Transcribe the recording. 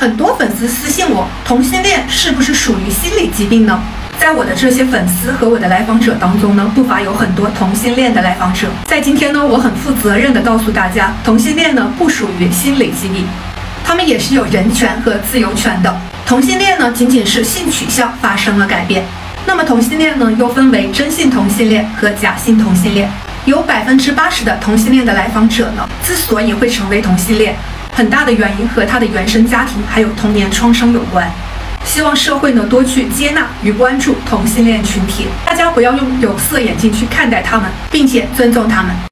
很多粉丝私信我，同性恋是不是属于心理疾病呢？在我的这些粉丝和我的来访者当中呢，不乏有很多同性恋的来访者。在今天呢，我很负责任的告诉大家，同性恋呢不属于心理疾病，他们也是有人权和自由权的。同性恋呢仅仅是性取向发生了改变。那么同性恋呢又分为真性同性恋和假性同性恋。有百分之八十的同性恋的来访者呢，之所以会成为同性恋，很大的原因和他的原生家庭还有童年创伤有关。希望社会呢多去接纳与关注同性恋群体，大家不要用有色眼镜去看待他们，并且尊重他们。